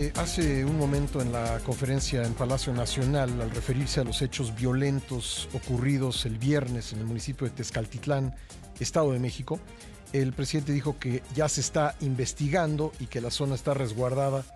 Eh, hace un momento en la conferencia en Palacio Nacional, al referirse a los hechos violentos ocurridos el viernes en el municipio de Tezcaltitlán, Estado de México, el presidente dijo que ya se está investigando y que la zona está resguardada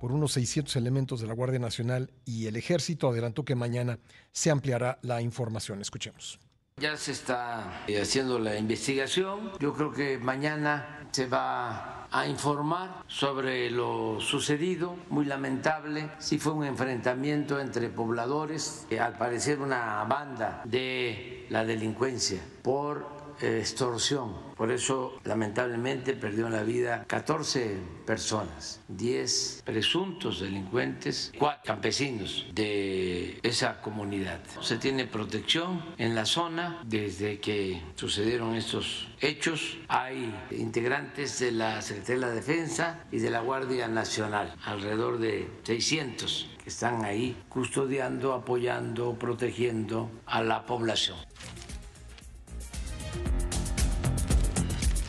por unos 600 elementos de la Guardia Nacional y el Ejército. Adelantó que mañana se ampliará la información. Escuchemos. Ya se está eh, haciendo la investigación. Yo creo que mañana se va a informar sobre lo sucedido, muy lamentable. Sí fue un enfrentamiento entre pobladores, eh, al parecer una banda de la delincuencia por extorsión. Por eso, lamentablemente, perdió la vida 14 personas, 10 presuntos delincuentes, 4 campesinos de esa comunidad. Se tiene protección en la zona desde que sucedieron estos hechos. Hay integrantes de la Secretaría de la Defensa y de la Guardia Nacional, alrededor de 600 que están ahí custodiando, apoyando, protegiendo a la población.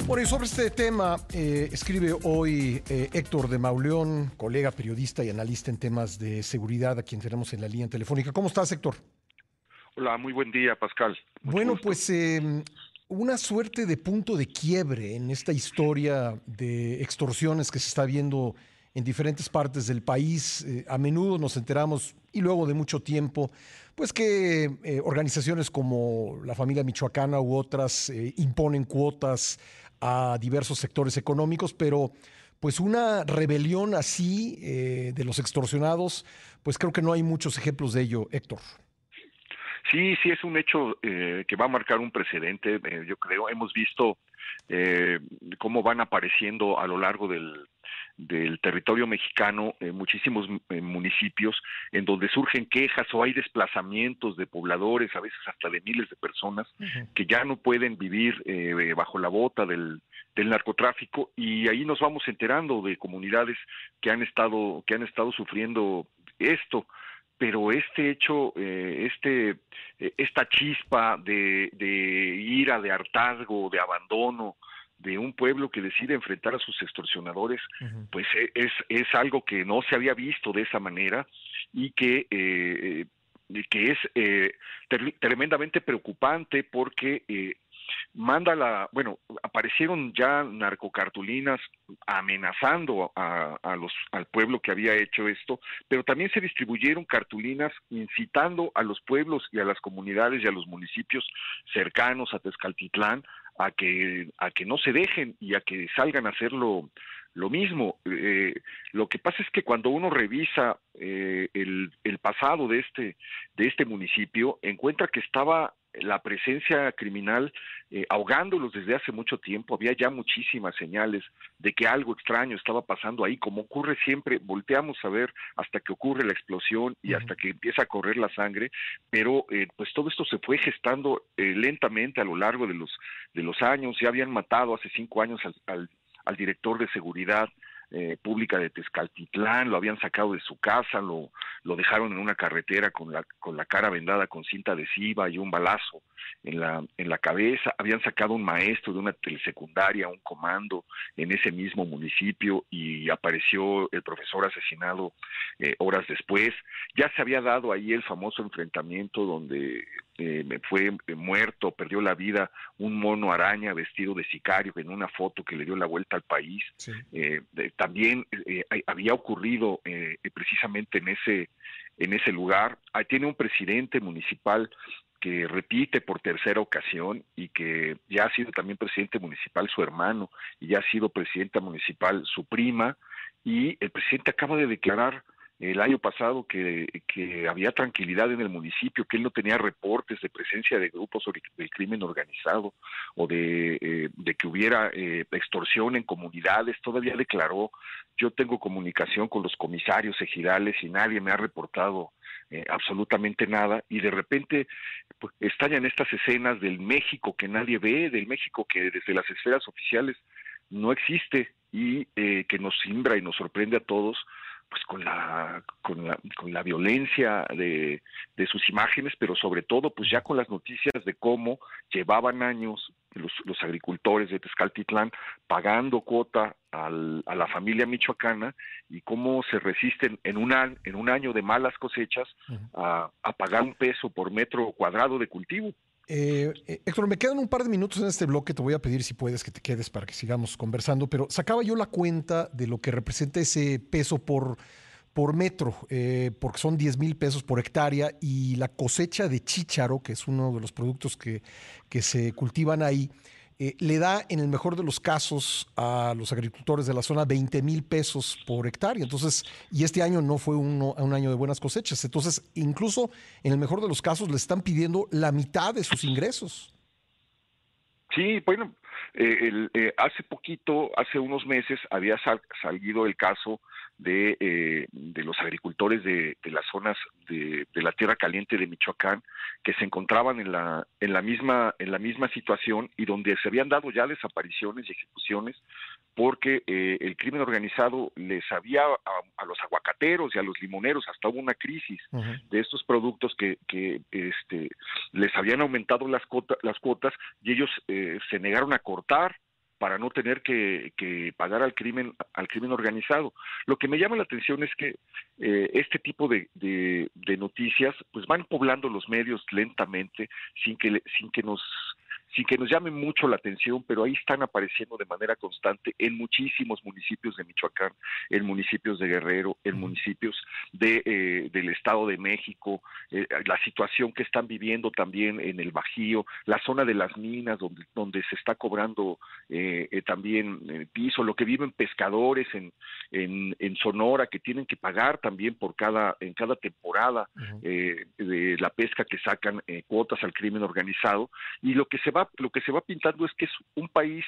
Bueno, y sobre este tema eh, escribe hoy eh, Héctor de Mauleón, colega periodista y analista en temas de seguridad, a quien tenemos en la línea telefónica. ¿Cómo estás, Héctor? Hola, muy buen día, Pascal. bueno, pues em, una suerte de punto de quiebre en esta historia de extorsiones que se está viendo en diferentes partes del país. Eh, a menudo nos enteramos, y luego de mucho tiempo, pues que organizaciones como la familia michoacana u otras imponen cuotas a diversos sectores económicos, pero pues una rebelión así eh, de los extorsionados, pues creo que no hay muchos ejemplos de ello, Héctor. Sí, sí, es un hecho eh, que va a marcar un precedente, eh, yo creo. Hemos visto cómo van apareciendo a lo largo del, del territorio mexicano eh, muchísimos eh, municipios en donde surgen quejas o hay desplazamientos de pobladores, a veces hasta de miles de personas, que ya no pueden vivir eh, bajo la bota del, del narcotráfico. Y ahí nos vamos enterando de comunidades que han estado que han estado sufriendo esto pero este hecho, este, esta chispa de, de ira, de hartazgo, de abandono, de un pueblo que decide enfrentar a sus extorsionadores, pues e, es, es algo que no se había visto de esa manera y que, eh, eh, que es eh, tremendamente preocupante porque eh, manda la, bueno, aparecieron ya narcocartulinas amenazando a, los, al pueblo que había hecho esto, pero también se distribuyeron cartulinas incitando a los pueblos y a las comunidades y a los municipios cercanos a Tezcaltitlán a que, a que no se dejen y a que salgan a hacer lo, mismo. Eh, lo que pasa es que cuando uno revisa eh, el, el, pasado de este, de este municipio, encuentra que estaba la presencia criminal eh, ahogándolos desde hace mucho tiempo. Había ya muchísimas señales de que algo extraño estaba pasando ahí, como ocurre siempre, volteamos a ver hasta que ocurre la explosión y hasta que empieza a correr la sangre, pero eh, pues todo esto se fue gestando eh, lentamente a lo largo de los, de los años. Ya habían matado hace cinco años al, al director de seguridad eh, pública de Tezcaltitlán, lo habían sacado de su casa, lo, lo dejaron en una carretera con la, con la cara vendada con cinta adhesiva y un balazo en la, en la cabeza, habían sacado un maestro de una telesecundaria, un comando en ese mismo municipio y apareció el profesor asesinado eh, horas después. Ya se había dado ahí el famoso enfrentamiento donde eh, fue muerto, perdió la vida un mono araña vestido de sicario en una foto que le dio la vuelta al país. Eh, también eh, había ocurrido eh, precisamente en ese en ese lugar. Ahí tiene un presidente municipal que repite por tercera ocasión y que ya ha sido también presidente municipal su hermano y ya ha sido presidenta municipal su prima y el presidente acaba de declarar el año pasado que, había tranquilidad en el municipio, que él no tenía reportes de presencia de grupos del crimen organizado o de, eh, de que hubiera eh, extorsión en comunidades, todavía declaró, yo tengo comunicación con los comisarios ejidales y nadie me ha reportado eh, absolutamente nada y de repente pues, estallan estas escenas del México que nadie ve, del México que desde las esferas oficiales no existe y que nos simbra y nos sorprende a todos pues con la, con la, con la violencia de, de, sus imágenes, pero sobre todo pues ya con las noticias de cómo llevaban años los, los agricultores de Tezcaltitlán pagando cuota al, a la familia michoacana y cómo se resisten en un, año, en un año de malas cosechas a, a pagar un peso por metro cuadrado de cultivo. Eh, eh, Héctor, me quedan un par de minutos en este bloque, te voy a pedir si puedes que te quedes para que sigamos conversando, pero sacaba yo la cuenta de lo que representa ese peso por, por metro, eh, porque son 10 mil pesos por hectárea y la cosecha de chícharo, que es uno de los productos que, que se cultivan ahí, eh, le da en el mejor de los casos a los agricultores de la zona 20 mil pesos por hectárea. Entonces, y este año no fue uno, un año de buenas cosechas. Entonces, incluso en el mejor de los casos le están pidiendo la mitad de sus ingresos. Sí, bueno, eh, el, eh, hace poquito, hace unos meses, había sal, salido el caso de, eh, de los agricultores de, de las zonas de, de, la tierra caliente de Michoacán que se encontraban en la en la misma en la misma situación y donde se habían dado ya desapariciones y ejecuciones porque eh, el crimen organizado les había a, a, los aguacateros y a los limoneros hasta hubo una crisis uh -huh. de estos productos que, que este les habían aumentado las cuotas las cuotas y ellos eh, se negaron a cortar para no tener que, que, pagar al crimen al crimen organizado. Lo que me llama la atención es que eh, este tipo de, de, de, noticias pues van poblando los medios lentamente sin que sin que nos sin que nos llame mucho la atención, pero ahí están apareciendo de manera constante en muchísimos municipios de Michoacán, en municipios de Guerrero, en municipios de, eh, del Estado de México, eh, la situación que están viviendo también en el Bajío, la zona de las minas donde, donde se está cobrando eh, eh también el piso, lo que viven pescadores en, en, en, Sonora que tienen que pagar también por cada, en cada temporada uh -huh. de la pesca que sacan eh, cuotas al crimen organizado y lo que se lo que se va pintando es que es un país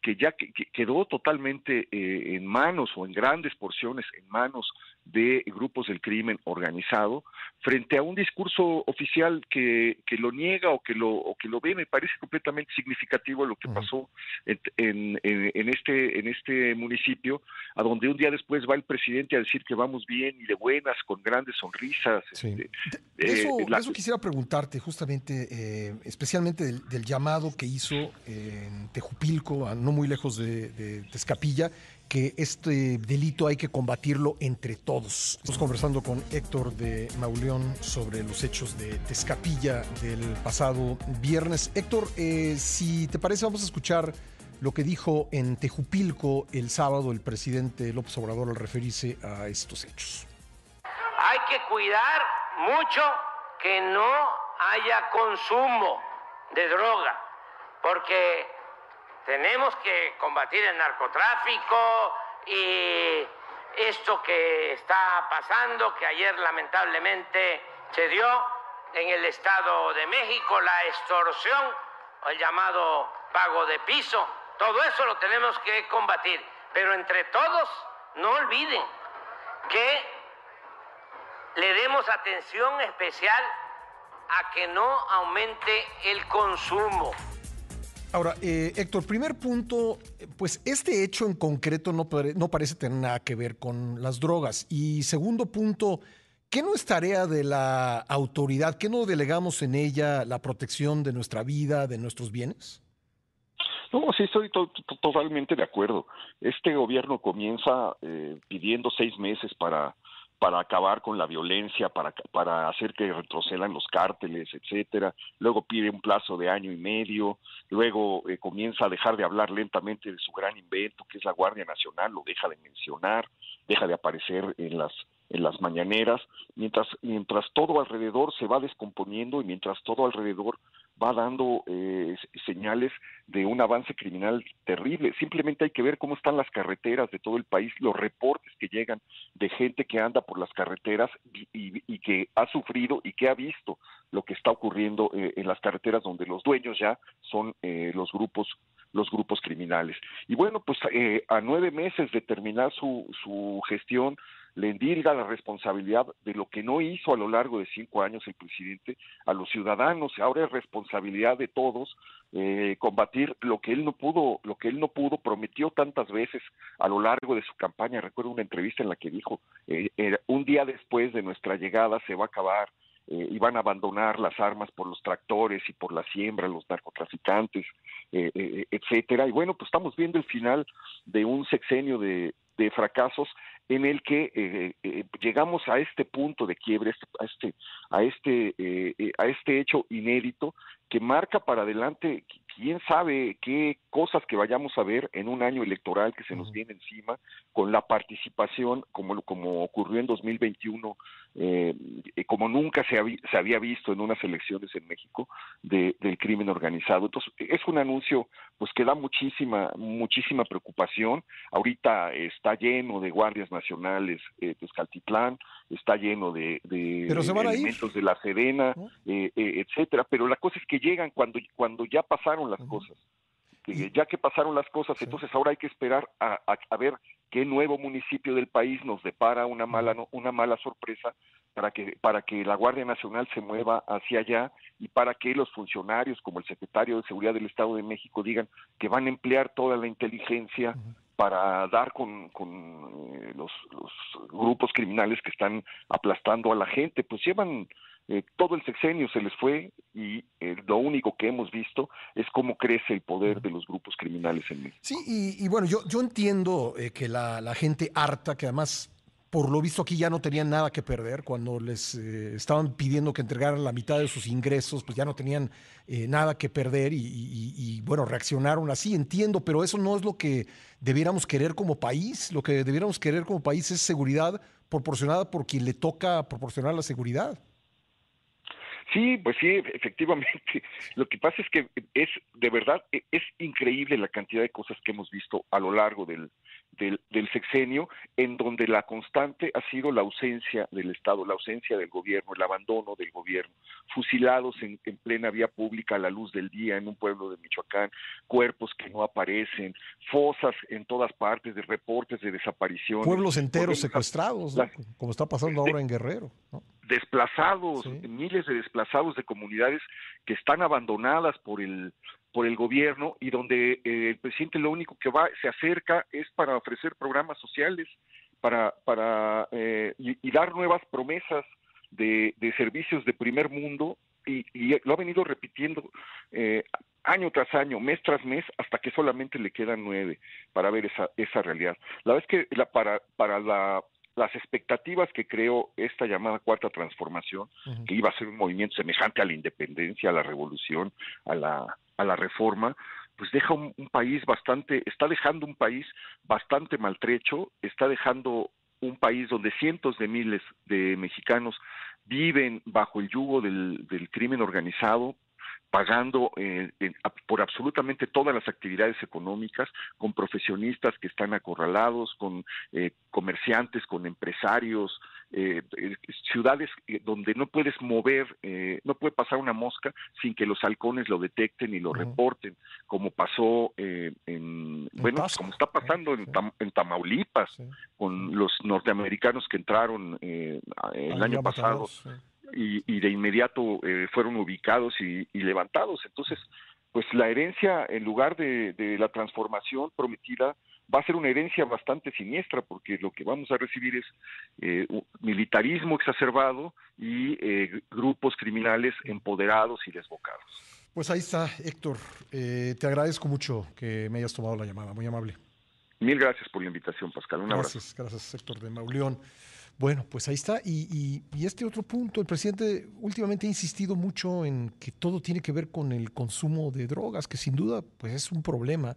que ya que, que quedó totalmente eh, en manos o en grandes porciones en manos de grupos del crimen organizado frente a un discurso oficial que, que lo niega o que lo o que lo ve me parece completamente significativo lo que pasó en, en, en, este en este municipio a donde un día después va el presidente a decir que vamos bien y de buenas con grandes sonrisas sí. este, de, eso, eh, la... eso, quisiera preguntarte justamente eh, especialmente del, del, llamado que hizo en Tejupilco no muy lejos de, de Tezcapilla que este delito hay que combatirlo entre todos. Estamos conversando con Héctor de Mauleón sobre los hechos de Tezcapilla del pasado viernes. Héctor, eh, si te parece, vamos a escuchar lo que dijo en Tejupilco el sábado el presidente López Obrador al referirse a estos hechos. Hay que cuidar mucho que no haya consumo de droga, porque tenemos que combatir el narcotráfico y esto que está pasando, que ayer lamentablemente se dio en el Estado de México, la extorsión, el llamado pago de piso, todo eso lo tenemos que combatir. Pero entre todos, no olviden que le demos atención especial a que no aumente el consumo. Ahora, eh, Héctor, primer punto, pues este hecho en concreto no, parece tener nada que ver con las drogas. Y segundo punto, ¿qué no es tarea de la autoridad? ¿Qué no delegamos en ella la protección de nuestra vida, de nuestros bienes? No, sí, estoy to to totalmente de acuerdo. Este gobierno comienza eh, pidiendo seis meses para para acabar con la violencia, para, para hacer que retrocedan los cárteles, etcétera. Luego pide un plazo de año y medio, luego eh, comienza a dejar de hablar lentamente de su gran invento, que es la Guardia Nacional, lo deja de mencionar, deja de aparecer en las en las mañaneras, mientras mientras todo alrededor se va descomponiendo y mientras todo alrededor va dando eh, señales de un avance criminal terrible. Simplemente hay que ver cómo están las carreteras de todo el país, los reportes que llegan de gente que anda por las carreteras y, que ha sufrido y que ha visto lo que está ocurriendo eh, en las carreteras donde los dueños ya son eh, los grupos los grupos criminales. Y bueno, pues eh, a nueve meses de terminar su, su gestión, le endilga la responsabilidad de lo que no hizo a lo largo de cinco años el presidente a los ciudadanos. Ahora es responsabilidad de todos eh, combatir lo que él no pudo, lo que él no pudo, prometió tantas veces a lo largo de su campaña. Recuerdo una entrevista en la que dijo, eh, día después de nuestra llegada se va a acabar eh, y van a abandonar las armas por los tractores y por la siembra, los narcotraficantes, eh, eh, etcétera. Y bueno, pues estamos viendo el final de un sexenio de fracasos en el que llegamos a este punto de quiebre, a este, a este, a este hecho inédito que marca para adelante quién sabe qué cosas que vayamos a ver en un año electoral que se nos viene encima, con la participación, como, como ocurrió en 2021, eh, como nunca se, se, había visto en unas elecciones en México, de, del crimen organizado. Entonces, es un anuncio pues que da muchísima, muchísima preocupación. Ahorita está lleno de guardias nacionales eh, Tezcaltitlán, está lleno de, de elementos de la Sedena, eh, eh, etcétera, pero la cosa es que llegan cuando, cuando ya pasaron las cosas. Ya que pasaron las cosas, entonces ahora hay que esperar a, a, ver qué nuevo municipio del país nos depara una mala una mala sorpresa para que para que la Guardia Nacional se mueva hacia allá y para que los funcionarios como el secretario de Seguridad del Estado de México digan que van a emplear toda la inteligencia para dar con, con eh, los, los, grupos criminales que están aplastando a la gente, pues llevan eh, todo el sexenio se les fue y eh, lo único que hemos visto es cómo crece el poder de los grupos criminales en México. Sí, y, bueno, yo, yo entiendo que la, la gente harta, que además por lo visto aquí ya no tenían nada que perder. Cuando les eh, estaban pidiendo que entregaran la mitad de sus ingresos, pues ya no tenían eh, nada que perder y, bueno, reaccionaron así, entiendo, pero eso no es lo que debiéramos querer como país. Lo que debiéramos querer como país es seguridad proporcionada por quien le toca proporcionar la seguridad. Sí, pues sí, efectivamente. Lo que pasa es que es, de verdad, e, es increíble la cantidad de cosas que hemos visto a lo largo del, del, sexenio, en donde la constante ha sido la ausencia del Estado, la ausencia del gobierno, el abandono del gobierno, fusilados en, plena vía pública a la luz del día en un pueblo de Michoacán, cuerpos que no aparecen, fosas en todas partes de reportes de desaparición. Pueblos enteros secuestrados, como está pasando ahora en Guerrero. Desplazados, miles de desplazados de comunidades que están abandonadas por el por el gobierno y donde eh, el presidente lo único que va se acerca es para ofrecer programas sociales para para eh, y, dar nuevas promesas de, de, servicios de primer mundo y, lo ha venido repitiendo eh, año tras año, mes tras mes, hasta que solamente le quedan nueve para ver esa, esa realidad. La vez que la, para, para la las expectativas que creó esta llamada cuarta transformación, que iba a ser un movimiento semejante a la independencia, a la revolución, a la, a la reforma, pues deja un, país bastante, está dejando un país bastante maltrecho, está dejando un país donde cientos de miles de mexicanos viven bajo el yugo del, del crimen organizado, pagando eh, por absolutamente todas las actividades económicas, con profesionistas que están acorralados, con eh, comerciantes, con empresarios, eh, ciudades donde no puedes mover, no puede pasar una mosca sin que los halcones lo detecten y lo reporten, como pasó en, bueno, como está pasando en, Tamaulipas, con los norteamericanos que entraron el año pasado y, de inmediato eh, fueron ubicados y, levantados. Entonces, pues la herencia, en lugar de, la transformación prometida, va a ser una herencia bastante siniestra, porque lo que vamos a recibir es eh, militarismo exacerbado y eh, grupos criminales empoderados y desbocados. Pues ahí está, Héctor. te agradezco mucho que me hayas tomado la llamada, muy amable. Mil gracias por la invitación, Pascal. Un gracias, gracias, Héctor de Mauleón. Bueno, pues ahí está. Y, este otro punto, el presidente últimamente ha insistido mucho en que todo tiene que ver con el consumo de drogas, que sin duda pues es un problema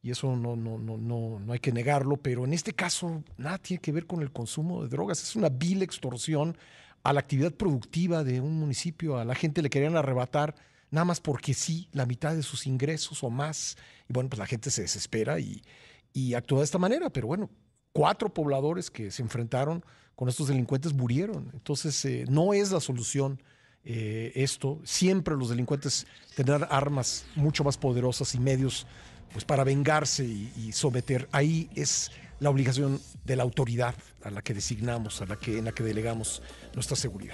y eso no, no, no, no, no hay que negarlo, pero en este caso nada tiene que ver con el consumo de drogas. Es una vil extorsión a la actividad productiva de un municipio. A la gente le querían arrebatar nada más porque sí, la mitad de sus ingresos o más. Y bueno, pues la gente se desespera y, y actúa de esta manera. Pero bueno, cuatro pobladores que se enfrentaron con estos delincuentes murieron. Entonces, eh, no es la solución eh, esto. Siempre los delincuentes tendrán armas mucho más poderosas y medios pues, para vengarse y, someter. Ahí es la obligación de la autoridad a la que designamos, a la que, en la que delegamos nuestra seguridad.